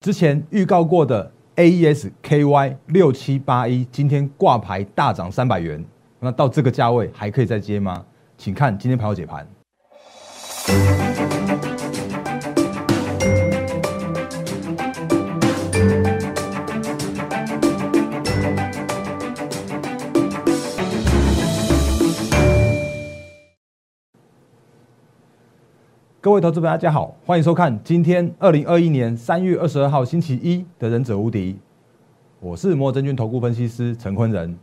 之前预告过的 AES KY 六七八一，今天挂牌大涨三百元，那到这个价位还可以再接吗？请看今天盘后解盘。各位投资朋友，大家好，欢迎收看今天二零二一年三月二十二号星期一的《忍者无敌》，我是摩尔证券投顾分析师陈坤仁。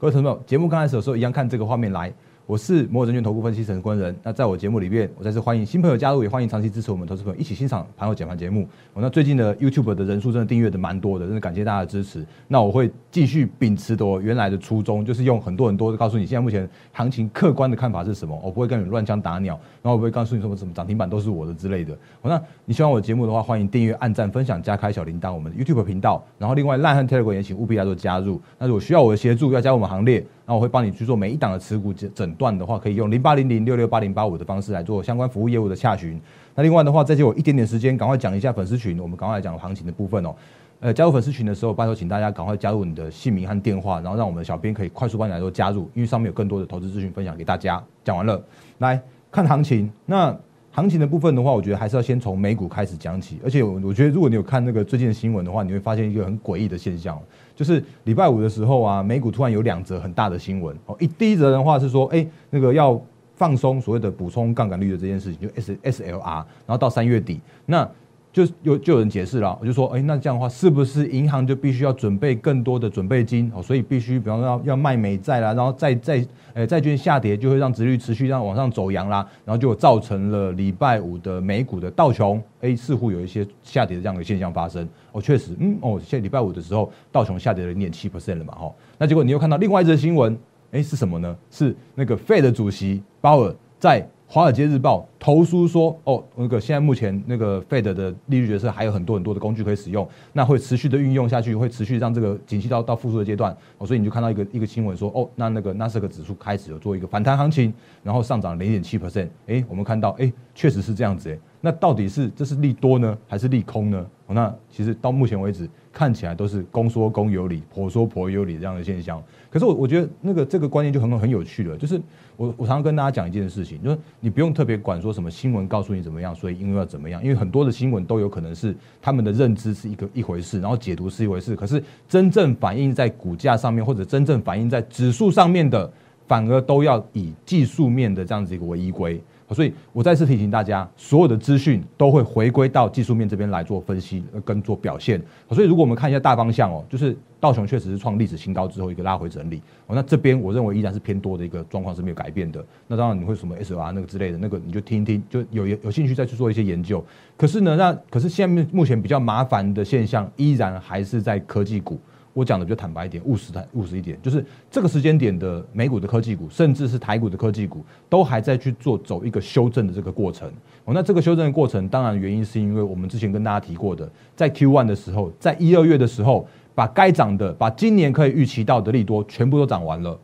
各位朋友，节目刚开始的时候一样看这个画面来。我是摩尔证券投顾分析陈坤仁。那在我节目里面，我再次欢迎新朋友加入，也欢迎长期支持我们投资朋友一起欣赏盘后解盘节目。我那最近的 YouTube 的人数真的订阅的蛮多的，真的感谢大家的支持。那我会继续秉持我原来的初衷，就是用很多很多的告诉你现在目前行情客观的看法是什么。我不会跟你乱枪打鸟，然后我不会告诉你什么什么涨停板都是我的之类的。我那你喜欢我的节目的话，欢迎订阅、按赞、分享、加开小铃铛，我们的 YouTube 频道。然后另外烂汉 Telegram 也请务必要做加入。那如果需要我的协助，要加入我们行列。那我会帮你去做每一档的持股整诊断的话，可以用零八零零六六八零八五的方式来做相关服务业务的洽询。那另外的话，再借我一点点时间，赶快讲一下粉丝群，我们赶快来讲行情的部分哦。呃，加入粉丝群的时候，拜托请大家赶快加入你的姓名和电话，然后让我们的小编可以快速帮你来做加入，因为上面有更多的投资资讯分享给大家。讲完了，来看行情。那行情的部分的话，我觉得还是要先从美股开始讲起。而且我我觉得，如果你有看那个最近的新闻的话，你会发现一个很诡异的现象。就是礼拜五的时候啊，美股突然有两则很大的新闻哦。一第一则的话是说，哎，那个要放松所谓的补充杠杆率的这件事情，就 S S L R，然后到三月底，那就有就有人解释了，我就说，哎，那这样的话是不是银行就必须要准备更多的准备金哦？所以必须，比方说要要卖美债啦，然后再再。诶，债券下跌就会让殖率持续让往上走阳啦，然后就造成了礼拜五的美股的道琼，诶，似乎有一些下跌的这样的现象发生。哦，确实，嗯，哦，现在礼拜五的时候，道琼下跌了零点七 percent 了嘛，哈。那结果你又看到另外一则新闻，诶，是什么呢？是那个 Fed 主席鲍尔在。华尔街日报投书说：“哦，那个现在目前那个 Fed 的利率决策还有很多很多的工具可以使用，那会持续的运用下去，会持续让这个景气到到复苏的阶段。哦，所以你就看到一个一个新闻说：哦，那那个纳斯克指数开始有做一个反弹行情，然后上涨零点七 percent。哎，我们看到，哎，确实是这样子。哎，那到底是这是利多呢，还是利空呢？哦，那其实到目前为止。”看起来都是公说公有理，婆说婆有理这样的现象。可是我我觉得那个这个观念就很很有趣了，就是我我常常跟大家讲一件事情，就是你不用特别管说什么新闻告诉你怎么样，所以因为要怎么样，因为很多的新闻都有可能是他们的认知是一个一回事，然后解读是一回事，可是真正反映在股价上面或者真正反映在指数上面的，反而都要以技术面的这样子一个为依归。所以我再次提醒大家，所有的资讯都会回归到技术面这边来做分析跟做表现。所以如果我们看一下大方向哦，就是道琼确实是创历史新高之后一个拉回整理。哦，那这边我认为依然是偏多的一个状况是没有改变的。那当然你会什么 S R 那个之类的那个你就听一听，就有有兴趣再去做一些研究。可是呢，那可是现在目前比较麻烦的现象依然还是在科技股。我讲的比较坦白一点，务实的务实一点，就是这个时间点的美股的科技股，甚至是台股的科技股，都还在去做走一个修正的这个过程。哦，那这个修正的过程，当然原因是因为我们之前跟大家提过的，在 Q one 的时候，在一二月的时候，把该涨的，把今年可以预期到的利多全部都涨完了。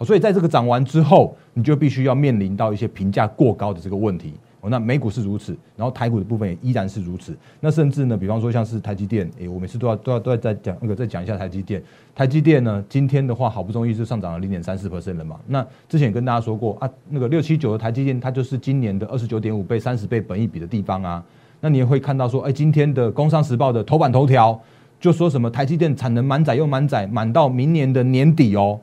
所以在这个涨完之后，你就必须要面临到一些评价过高的这个问题。那美股是如此，然后台股的部分也依然是如此。那甚至呢，比方说像是台积电，诶，我每次都要都要都要再讲那个再讲一下台积电。台积电呢，今天的话好不容易是上涨了零点三四 percent 了嘛。那之前也跟大家说过啊，那个六七九的台积电，它就是今年的二十九点五倍、三十倍本益比的地方啊。那你也会看到说，哎，今天的工商时报的头版头条就说什么台积电产能满载又满载，满到明年的年底哦。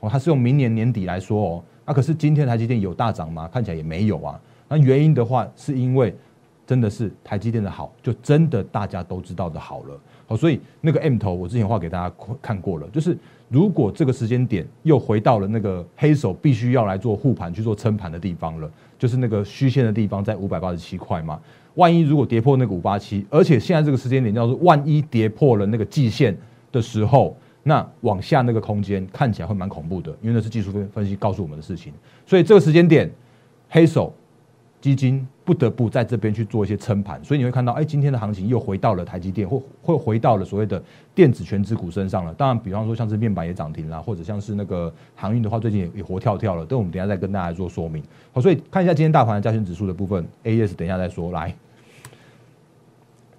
哦，它是用明年年底来说哦。那可是今天台积电有大涨吗？看起来也没有啊。那原因的话，是因为真的是台积电的好，就真的大家都知道的好了。好，所以那个 M 头，我之前画给大家看过了，就是如果这个时间点又回到了那个黑手必须要来做护盘、去做撑盘的地方了，就是那个虚线的地方在五百八十七块嘛。万一如果跌破那个五八七，而且现在这个时间点叫做万一跌破了那个季线的时候，那往下那个空间看起来会蛮恐怖的，因为那是技术分分析告诉我们的事情。所以这个时间点，黑手。基金不得不在这边去做一些撑盘，所以你会看到，哎，今天的行情又回到了台积电，或会回到了所谓的电子全指股身上了。当然，比方说像是面板也涨停啦，或者像是那个航运的话，最近也也活跳跳了。等我们等下再跟大家做说明。好，所以看一下今天大盘的加权指数的部分，A S 等一下再说。来，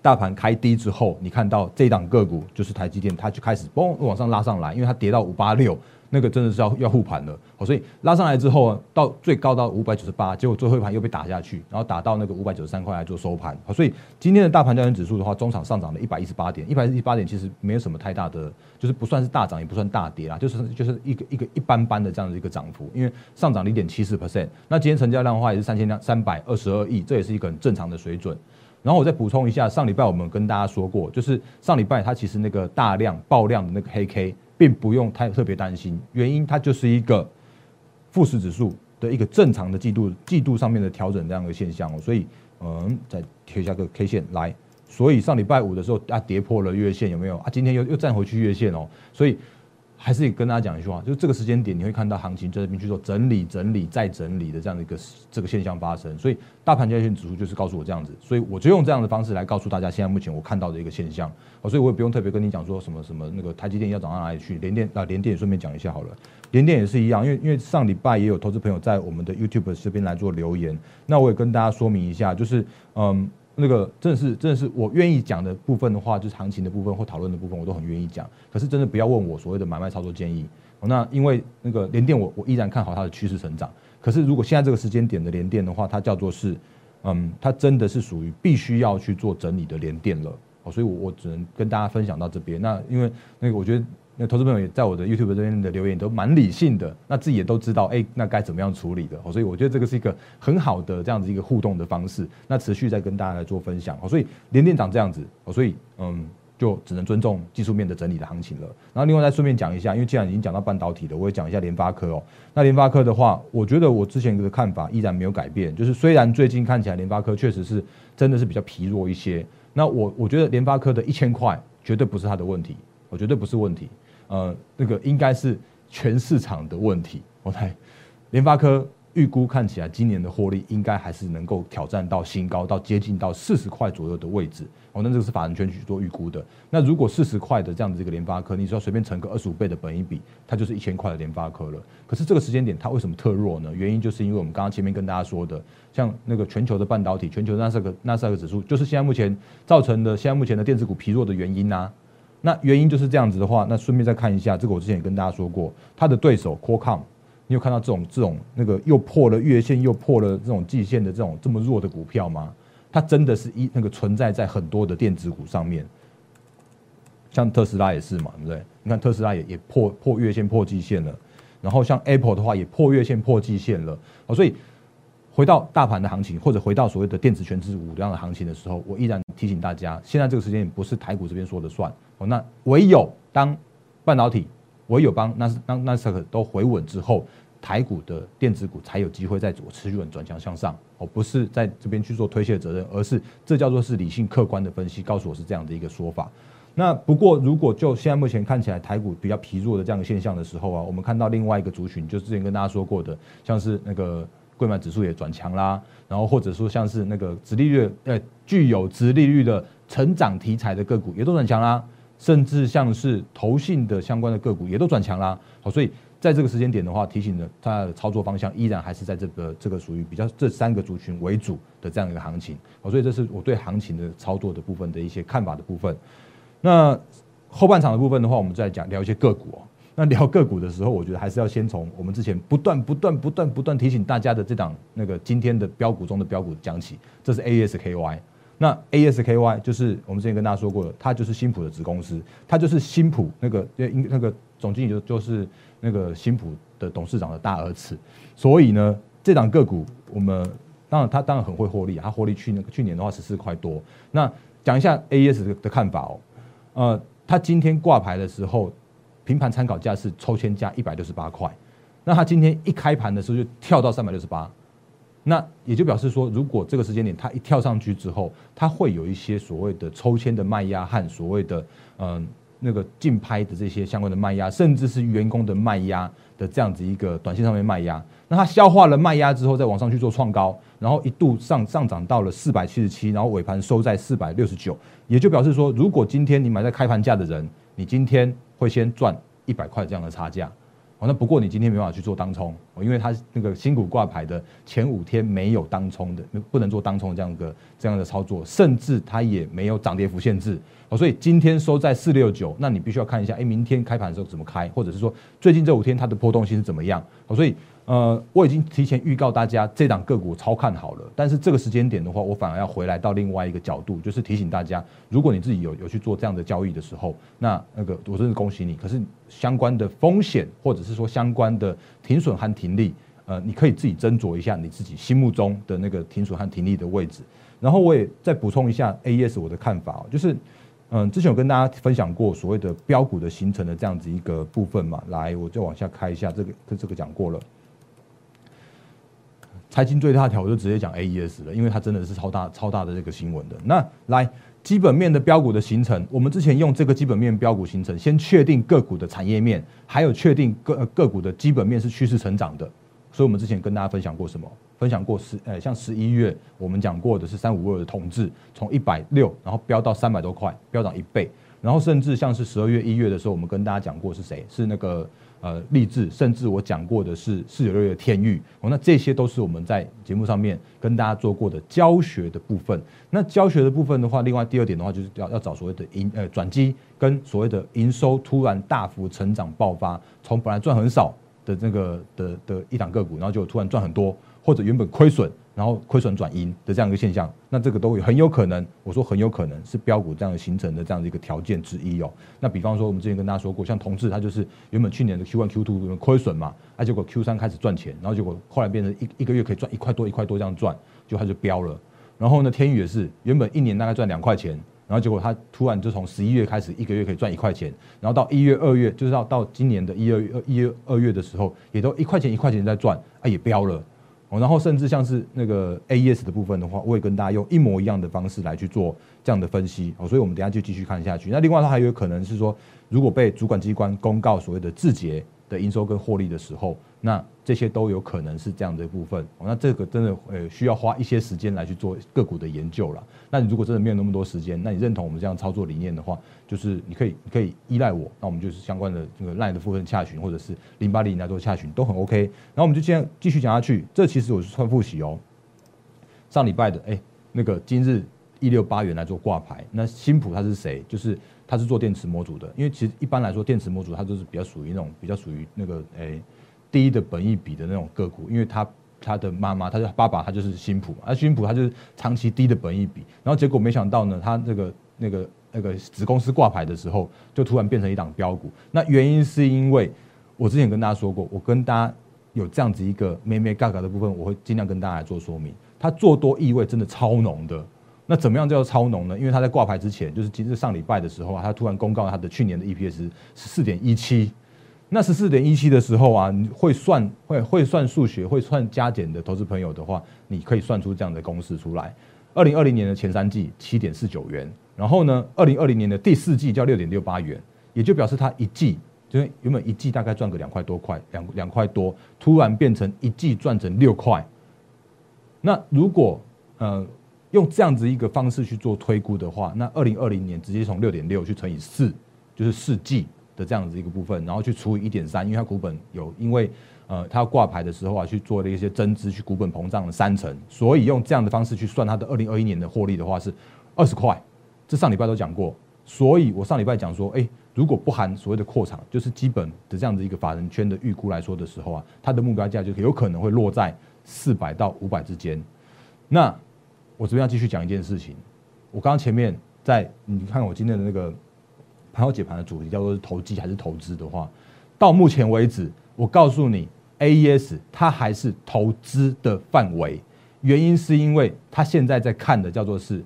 大盘开低之后，你看到这档个股就是台积电，它就开始嘣往上拉上来，因为它跌到五八六。那个真的是要要护盘了，好，所以拉上来之后，到最高到五百九十八，结果最后一盘又被打下去，然后打到那个五百九十三块来做收盘，好，所以今天的大盘交易指数的话，中场上涨了一百一十八点，一百一十八点其实没有什么太大的，就是不算是大涨，也不算大跌啦，就是就是一个一个一般般的这样的一个涨幅，因为上涨零点七四 percent，那今天成交量的话也是三千两三百二十二亿，这也是一个很正常的水准。然后我再补充一下，上礼拜我们跟大家说过，就是上礼拜它其实那个大量爆量的那个黑 K。并不用太特别担心，原因它就是一个富时指数的一个正常的季度季度上面的调整这样的现象哦，所以嗯，再贴下个 K 线来，所以上礼拜五的时候啊跌破了月线有没有啊？今天又又站回去月线哦，所以。还是跟大家讲一句话，就是这个时间点你会看到行情在这边去做整理、整理再整理的这样的一个这个现象发生，所以大盘交易指数就是告诉我这样子，所以我就用这样的方式来告诉大家，现在目前我看到的一个现象，所以我也不用特别跟你讲说什么什么那个台积电要涨到哪里去，联电啊联电也顺便讲一下好了，联电也是一样，因为因为上礼拜也有投资朋友在我们的 YouTube 这边来做留言，那我也跟大家说明一下，就是嗯。那个真的是真的是我愿意讲的部分的话，就是行情的部分或讨论的部分，我都很愿意讲。可是真的不要问我所谓的买卖操作建议。那因为那个联电，我我依然看好它的趋势成长。可是如果现在这个时间点的联电的话，它叫做是，嗯，它真的是属于必须要去做整理的联电了。哦，所以我我只能跟大家分享到这边。那因为那个我觉得。那投资朋友也在我的 YouTube 这边的留言都蛮理性的，那自己也都知道，哎，那该怎么样处理的，所以我觉得这个是一个很好的这样子一个互动的方式。那持续在跟大家来做分享，所以连店长这样子，所以嗯，就只能尊重技术面的整理的行情了。然后另外再顺便讲一下，因为既然已经讲到半导体了，我也讲一下联发科哦。那联发科的话，我觉得我之前的看法依然没有改变，就是虽然最近看起来联发科确实是真的是比较疲弱一些，那我我觉得联发科的一千块绝对不是它的问题，我绝对不是问题。呃，那个应该是全市场的问题。我猜，联发科预估看起来今年的获利应该还是能够挑战到新高，到接近到四十块左右的位置。哦，那这个是法人圈去做预估的。那如果四十块的这样子一个联发科，你只要随便乘个二十五倍的本一比，它就是一千块的联发科了。可是这个时间点它为什么特弱呢？原因就是因为我们刚刚前面跟大家说的，像那个全球的半导体、全球那斯克那斯克指数，就是现在目前造成的现在目前的电子股疲弱的原因呐。那原因就是这样子的话，那顺便再看一下这个，我之前也跟大家说过，他的对手 Qualcomm，你有看到这种这种那个又破了月线又破了这种季线的这种这么弱的股票吗？它真的是一那个存在在很多的电子股上面，像特斯拉也是嘛，对不对？你看特斯拉也也破破月线破季线了，然后像 Apple 的话也破月线破季线了，哦，所以。回到大盘的行情，或者回到所谓的电子全指股这样的行情的时候，我依然提醒大家，现在这个时间不是台股这边说了算哦。那唯有当半导体，唯有帮那当那斯克都回稳之后，台股的电子股才有机会在做持续稳转强向上哦。不是在这边去做推卸责任，而是这叫做是理性客观的分析，告诉我是这样的一个说法。那不过如果就现在目前看起来台股比较疲弱的这样的现象的时候啊，我们看到另外一个族群，就之前跟大家说过的，像是那个。贵买指数也转强啦，然后或者说像是那个直利率呃具有直利率的成长题材的个股也都转强啦，甚至像是投信的相关的个股也都转强啦。好，所以在这个时间点的话，提醒的，它的操作方向依然还是在这个这个属于比较这三个族群为主的这样一个行情。好，所以这是我对行情的操作的部分的一些看法的部分。那后半场的部分的话，我们再讲聊一些个股哦。那聊个股的时候，我觉得还是要先从我们之前不断、不断、不断、不断提醒大家的这档那个今天的标股中的标股讲起。这是 ASKY，那 ASKY 就是我们之前跟大家说过的，它就是新普的子公司，它就是新普那个因那个总经理就就是那个新普的董事长的大儿子。所以呢，这档个股我们当然它当然很会获利，它获利去那个去年的话十四块多。那讲一下 AS 的看法哦，呃，它今天挂牌的时候。平盘参考价是抽签价一百六十八块，那它今天一开盘的时候就跳到三百六十八，那也就表示说，如果这个时间点它一跳上去之后，它会有一些所谓的抽签的卖压和所谓的嗯那个竞拍的这些相关的卖压，甚至是员工的卖压的这样子一个短线上面卖压，那它消化了卖压之后，再往上去做创高，然后一度上上涨到了四百七十七，然后尾盘收在四百六十九，也就表示说，如果今天你买在开盘价的人，你今天会先赚一百块这样的差价，哦那不过你今天没办法去做当冲，因为它那个新股挂牌的前五天没有当冲的，不能做当冲这样的这样的操作，甚至它也没有涨跌幅限制。哦，所以今天收在四六九，那你必须要看一下，哎，明天开盘的时候怎么开，或者是说最近这五天它的波动性是怎么样。哦，所以。呃，我已经提前预告大家，这档个股超看好了。但是这个时间点的话，我反而要回来到另外一个角度，就是提醒大家，如果你自己有有去做这样的交易的时候，那那个我真是恭喜你。可是相关的风险，或者是说相关的停损和停利，呃，你可以自己斟酌一下你自己心目中的那个停损和停利的位置。然后我也再补充一下 A E S 我的看法，就是嗯，之前有跟大家分享过所谓的标股的形成的这样子一个部分嘛。来，我再往下开一下，这个跟这个讲过了。财经最大条我就直接讲 A E S 了，因为它真的是超大超大的这个新闻的。那来基本面的标股的形成，我们之前用这个基本面标股形成，先确定个股的产业面，还有确定个个股的基本面是趋势成长的。所以我们之前跟大家分享过什么？分享过十呃，像十一月我们讲过的是三五二的统治，从一百六然后飙到三百多块，飙涨一倍。然后甚至像是十二月一月的时候，我们跟大家讲过是谁？是那个。呃，励志，甚至我讲过的是四九六的天域，哦，那这些都是我们在节目上面跟大家做过的教学的部分。那教学的部分的话，另外第二点的话，就是要要找所谓的盈呃转机跟所谓的营收突然大幅成长爆发，从本来赚很少的那个的的一档个股，然后就突然赚很多，或者原本亏损。然后亏损转盈的这样一个现象，那这个都很有可能，我说很有可能是标股这样形成的这样的一个条件之一哦。那比方说，我们之前跟大家说过，像同志，它就是原本去年的 Q one Q two 亏损嘛，啊，结果 Q 三开始赚钱，然后结果后来变成一一个月可以赚一块多一块多这样赚，就它就飙了。然后呢，天宇也是原本一年大概赚两块钱，然后结果它突然就从十一月开始一个月可以赚一块钱，然后到一月二月，就是到到今年的一二月一月二月的时候，也都一块钱一块钱在赚，啊，也飙了。然后甚至像是那个 A E S 的部分的话，我也跟大家用一模一样的方式来去做这样的分析哦，所以我们等下就继续看下去。那另外它还有可能是说，如果被主管机关公告所谓的字节。的营收跟获利的时候，那这些都有可能是这样的一部分。那这个真的呃需要花一些时间来去做个股的研究了。那你如果真的没有那么多时间，那你认同我们这样操作理念的话，就是你可以你可以依赖我，那我们就是相关的这个赖的部分洽询，或者是零八零来做洽询都很 OK。然后我们就这样继续讲下去。这其实我是算复习哦。上礼拜的哎，那个今日一六八元来做挂牌，那新普他是谁？就是。它是做电池模组的，因为其实一般来说，电池模组它都是比较属于那种比较属于那个诶低的本益比的那种个股，因为它它的妈妈，它的爸爸，他就是新普，而新普它就是长期低的本益比，然后结果没想到呢，它这个那个那个子公司挂牌的时候，就突然变成一档标股。那原因是因为我之前跟大家说过，我跟大家有这样子一个咩咩嘎嘎的部分，我会尽量跟大家来做说明。它做多意味真的超浓的。那怎么样叫超浓呢？因为他在挂牌之前，就是今日上礼拜的时候啊，他突然公告他的去年的 EPS 十四点一七。那十四点一七的时候啊，你会算会会算数学会算加减的投资朋友的话，你可以算出这样的公式出来。二零二零年的前三季七点四九元，然后呢，二零二零年的第四季叫六点六八元，也就表示它一季就是原本一季大概赚个两块多块，两两块多，突然变成一季赚成六块。那如果呃。用这样子一个方式去做推估的话，那二零二零年直接从六点六去乘以四，就是四季的这样子一个部分，然后去除以一点三，因为它股本有因为呃它要挂牌的时候啊去做了一些增资，去股本膨胀了三成，所以用这样的方式去算它的二零二一年的获利的话是二十块。这上礼拜都讲过，所以我上礼拜讲说，哎，如果不含所谓的扩场，就是基本的这样子一个法人圈的预估来说的时候啊，它的目标价就有可能会落在四百到五百之间。那我这边要继续讲一件事情。我刚刚前面在你看我今天的那个盘后解盘的主题叫做是投机还是投资的话，到目前为止，我告诉你，A E S 它还是投资的范围。原因是因为它现在在看的叫做是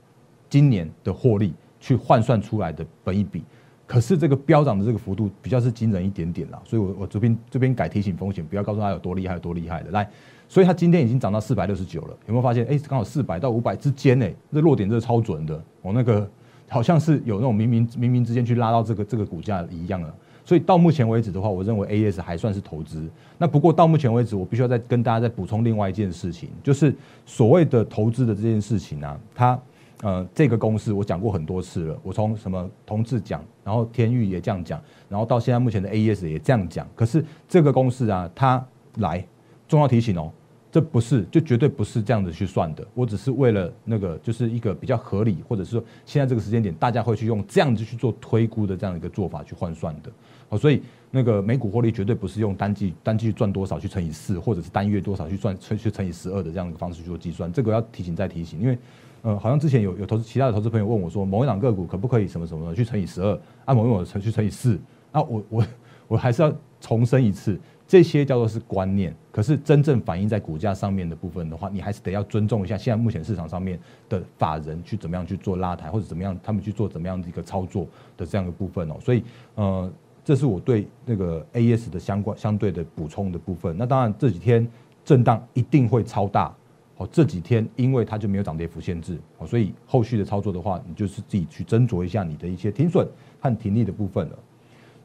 今年的获利去换算出来的本一比，可是这个飙涨的这个幅度比较是惊人一点点啦，所以我我这边这边改提醒风险，不要告诉他有多厉害有多厉害的来。所以它今天已经涨到四百六十九了，有没有发现？哎，刚好四百到五百之间，呢，这落点这超准的，我那个 好像是有那种冥冥冥冥之间去拉到这个这个股价一样了。所以到目前为止的话，我认为 A S 还算是投资。那不过到目前为止，我必须要再跟大家再补充另外一件事情，就是所谓的投资的这件事情呢，它呃，这个公式我讲过很多次了。我从什么同志讲，然后天域也这样讲，然后到现在目前的 A S 也这样讲。可是这个公式啊，它来重要提醒哦，这不是就绝对不是这样子去算的。我只是为了那个就是一个比较合理，或者是说现在这个时间点大家会去用这样子去做推估的这样一个做法去换算的。哦，所以那个每股获利绝对不是用单季单季赚多少去乘以四，或者是单月多少去赚去去乘以十二的这样一个方式去做计算。这个要提醒再提醒，因为。呃，好像之前有有投资其他的投资朋友问我说，某一档个股可不可以什么什么去乘以十二，按某一种乘去乘以四？那我我我还是要重申一次，这些叫做是观念，可是真正反映在股价上面的部分的话，你还是得要尊重一下现在目前市场上面的法人去怎么样去做拉抬，或者怎么样他们去做怎么样的一个操作的这样的部分哦。所以呃，这是我对那个 A S 的相关相对的补充的部分。那当然这几天震荡一定会超大。哦，这几天因为它就没有涨跌幅限制，哦，所以后续的操作的话，你就是自己去斟酌一下你的一些停损和停利的部分了。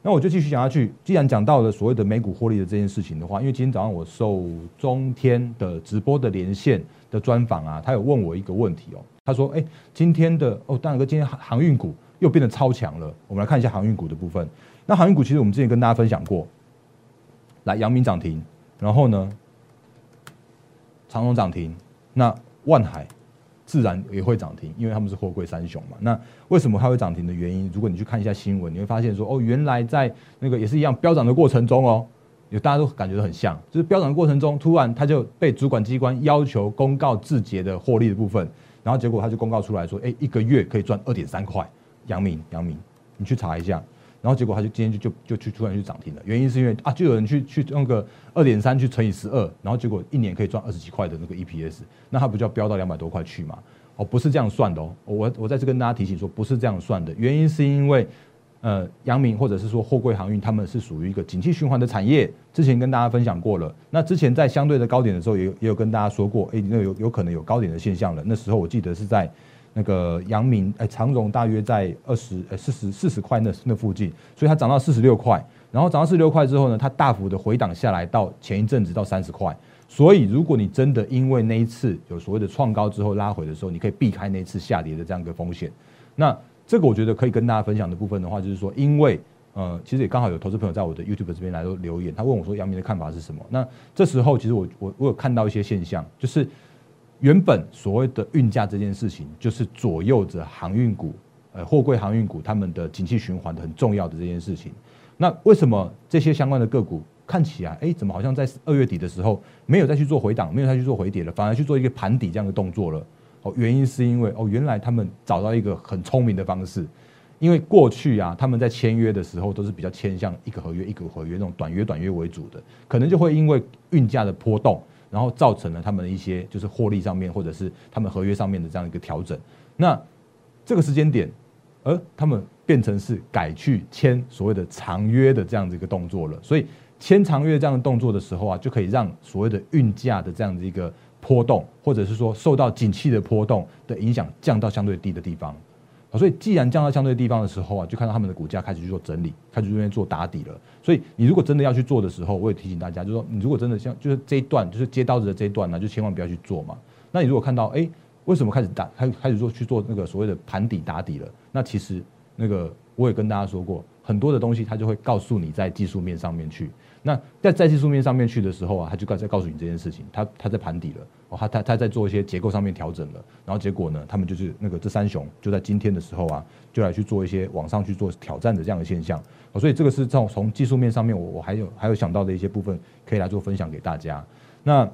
那我就继续讲下去。既然讲到了所谓的美股获利的这件事情的话，因为今天早上我受中天的直播的连线的专访啊，他有问我一个问题哦，他说：“哎，今天的哦，大哥，今天航航运股又变得超强了。我们来看一下航运股的部分。那航运股其实我们之前跟大家分享过，来阳明涨停，然后呢，长荣涨停。”那万海自然也会涨停，因为他们是货柜三雄嘛。那为什么它会涨停的原因？如果你去看一下新闻，你会发现说，哦，原来在那个也是一样飙涨的过程中哦，有大家都感觉很像，就是飙涨的过程中，突然它就被主管机关要求公告字节的获利的部分，然后结果它就公告出来说，哎，一个月可以赚二点三块。阳明，阳明，你去查一下。然后结果他就今天就就就去突然去涨停了，原因是因为啊，就有人去去用个二点三去乘以十二，然后结果一年可以赚二十几块的那个 EPS，那他不就要飙到两百多块去嘛？哦，不是这样算的哦，我我再次跟大家提醒说，不是这样算的，原因是因为呃，阳明或者是说货柜航运，他们是属于一个景气循环的产业，之前跟大家分享过了。那之前在相对的高点的时候，也有也有跟大家说过，哎，那有有可能有高点的现象了。那时候我记得是在。那个阳明哎，长荣大约在二十呃四十四十块那那附近，所以它涨到四十六块，然后涨到四十六块之后呢，它大幅的回档下来到前一阵子到三十块，所以如果你真的因为那一次有所谓的创高之后拉回的时候，你可以避开那一次下跌的这样一个风险。那这个我觉得可以跟大家分享的部分的话，就是说，因为呃，其实也刚好有投资朋友在我的 YouTube 这边来留言，他问我说阳明的看法是什么？那这时候其实我我我有看到一些现象，就是。原本所谓的运价这件事情，就是左右着航运股、呃货柜航运股他们的景气循环的很重要的这件事情。那为什么这些相关的个股看起来，哎，怎么好像在二月底的时候没有再去做回档，没有再去做回跌了，反而去做一个盘底这样的动作了？哦，原因是因为哦，原来他们找到一个很聪明的方式，因为过去啊，他们在签约的时候都是比较偏向一个合约一个合约那种短约短约为主的，可能就会因为运价的波动。然后造成了他们的一些就是获利上面，或者是他们合约上面的这样一个调整。那这个时间点，而他们变成是改去签所谓的长约的这样子一个动作了。所以签长约这样的动作的时候啊，就可以让所谓的运价的这样子一个波动，或者是说受到景气的波动的影响降到相对低的地方。所以，既然降到相对地方的时候啊，就看到他们的股价开始去做整理，开始这边做打底了。所以，你如果真的要去做的时候，我也提醒大家，就是说，你如果真的像就是这一段，就是接刀子的这一段呢，就千万不要去做嘛。那你如果看到，哎，为什么开始打开开始做去做那个所谓的盘底打底了？那其实那个我也跟大家说过，很多的东西它就会告诉你在技术面上面去。那在在技术面上面去的时候啊，他就告在告诉你这件事情，他他在盘底了，哦，他他他在做一些结构上面调整了，然后结果呢，他们就是那个这三雄就在今天的时候啊，就来去做一些往上去做挑战的这样的现象，哦，所以这个是从从技术面上面，我我还有还有想到的一些部分可以来做分享给大家。那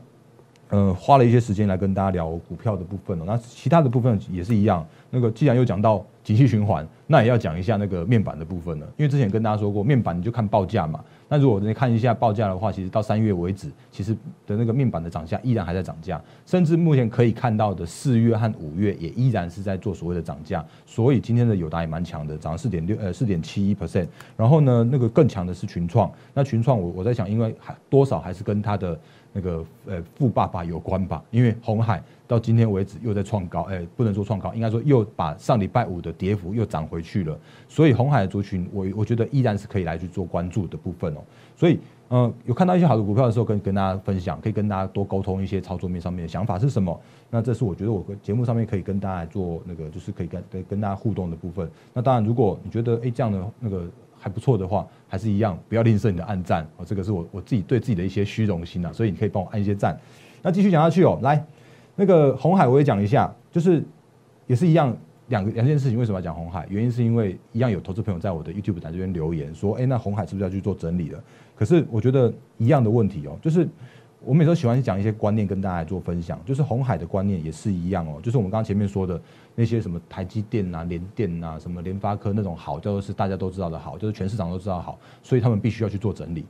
呃，花了一些时间来跟大家聊股票的部分哦，那其他的部分也是一样。那个既然又讲到景气循环，那也要讲一下那个面板的部分了。因为之前跟大家说过，面板你就看报价嘛。那如果你看一下报价的话，其实到三月为止，其实的那个面板的涨价依然还在涨价，甚至目前可以看到的四月和五月也依然是在做所谓的涨价。所以今天的友达也蛮强的，涨了四点六呃四点七一 percent。然后呢，那个更强的是群创。那群创我我在想，因为还多少还是跟它的那个呃富爸爸有关吧，因为红海。到今天为止又在创高，哎，不能说创高，应该说又把上礼拜五的跌幅又涨回去了。所以红海的族群，我我觉得依然是可以来去做关注的部分哦。所以，嗯，有看到一些好的股票的时候，跟跟大家分享，可以跟大家多沟通一些操作面上面的想法是什么。那这是我觉得我跟节目上面可以跟大家做那个，就是可以跟跟大家互动的部分。那当然，如果你觉得哎这样的那个还不错的话，还是一样，不要吝啬你的按赞哦。这个是我我自己对自己的一些虚荣心啊，所以你可以帮我按一些赞。那继续讲下去哦，来。那个红海我也讲一下，就是也是一样两个两件事情。为什么要讲红海？原因是因为一样有投资朋友在我的 YouTube 台这边留言说：“哎，那红海是不是要去做整理了？”可是我觉得一样的问题哦，就是我每次都喜欢讲一些观念跟大家做分享。就是红海的观念也是一样哦，就是我们刚刚前面说的那些什么台积电啊、联电啊、什么联发科那种好，叫做是大家都知道的好，就是全市场都知道好，所以他们必须要去做整理。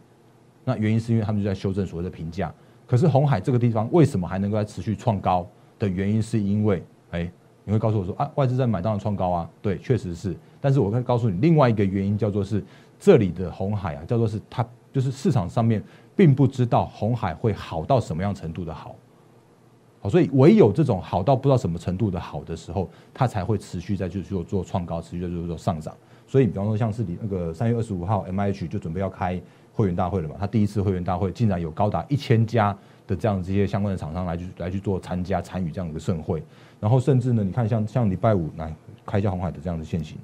那原因是因为他们就在修正所谓的评价。可是红海这个地方为什么还能够在持续创高的原因，是因为，哎，你会告诉我说啊，外资在买，当然创高啊，对，确实是。但是我可以告诉你另外一个原因，叫做是这里的红海啊，叫做是它就是市场上面并不知道红海会好到什么样程度的好，好，所以唯有这种好到不知道什么程度的好的时候，它才会持续在去做做创高，持续在做做上涨。所以比方说像是你那个三月二十五号，M I H 就准备要开。会员大会了嘛？他第一次会员大会竟然有高达一千家的这样这些相关的厂商来去来去做参加参与这样一个盛会，然后甚至呢，你看像像礼拜五来开一下红海的这样的现形，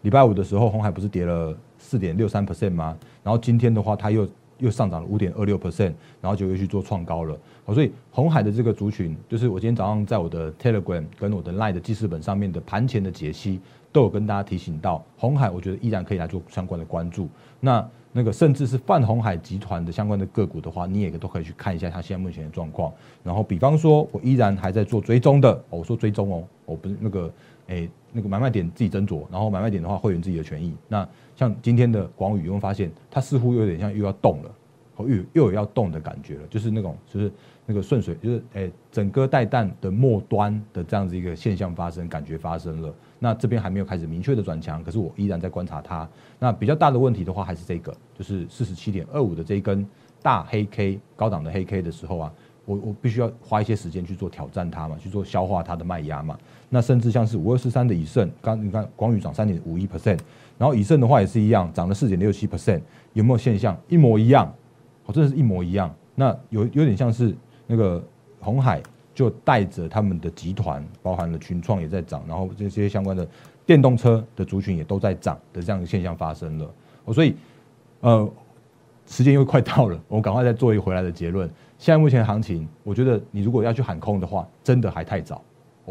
礼拜五的时候红海不是跌了四点六三 percent 吗？然后今天的话，它又又上涨了五点二六 percent，然后就又去做创高了。好，所以红海的这个族群，就是我今天早上在我的 Telegram 跟我的 Line 的记事本上面的盘前的解析。都有跟大家提醒到，红海我觉得依然可以来做相关的关注。那那个甚至是泛红海集团的相关的个股的话，你也都可以去看一下它现在目前的状况。然后比方说，我依然还在做追踪的，我说追踪哦，我不是那个诶那个买卖点自己斟酌，然后买卖点的话会员自己的权益。那像今天的广宇，有没有发现它似乎有点像又要动了，又又有要动的感觉了，就是那种就是那个顺水，就是诶整个带弹的末端的这样子一个现象发生，感觉发生了。那这边还没有开始明确的转强，可是我依然在观察它。那比较大的问题的话，还是这个，就是四十七点二五的这一根大黑 K 高档的黑 K 的时候啊，我我必须要花一些时间去做挑战它嘛，去做消化它的卖压嘛。那甚至像是五二四三的以盛，刚你看广宇涨三点五一 percent，然后以盛的话也是一样，涨了四点六七 percent，有没有现象？一模一样，哦，真的是一模一样。那有有点像是那个红海。就带着他们的集团，包含了群创也在涨，然后这些相关的电动车的族群也都在涨的这样的现象发生了。哦所以，呃，时间又快到了，我赶快再做一个回来的结论。现在目前行情，我觉得你如果要去喊空的话，真的还太早。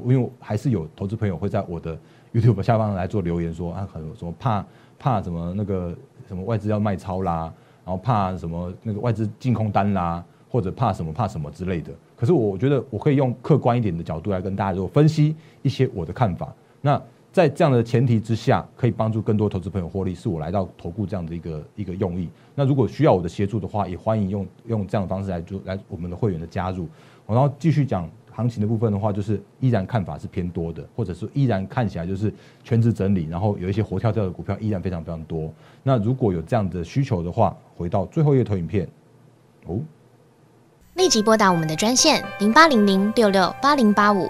因为还是有投资朋友会在我的 YouTube 下方来做留言说啊，很什么怕怕什么那个什么外资要卖超啦，然后怕什么那个外资净空单啦。或者怕什么怕什么之类的，可是我觉得我可以用客观一点的角度来跟大家做分析一些我的看法。那在这样的前提之下，可以帮助更多投资朋友获利，是我来到投顾这样的一个一个用意。那如果需要我的协助的话，也欢迎用用这样的方式来做来我们的会员的加入。然后继续讲行情的部分的话，就是依然看法是偏多的，或者是依然看起来就是全职整理，然后有一些活跳跳的股票依然非常非常多。那如果有这样的需求的话，回到最后一个投影片，哦。立即拨打我们的专线零八零零六六八零八五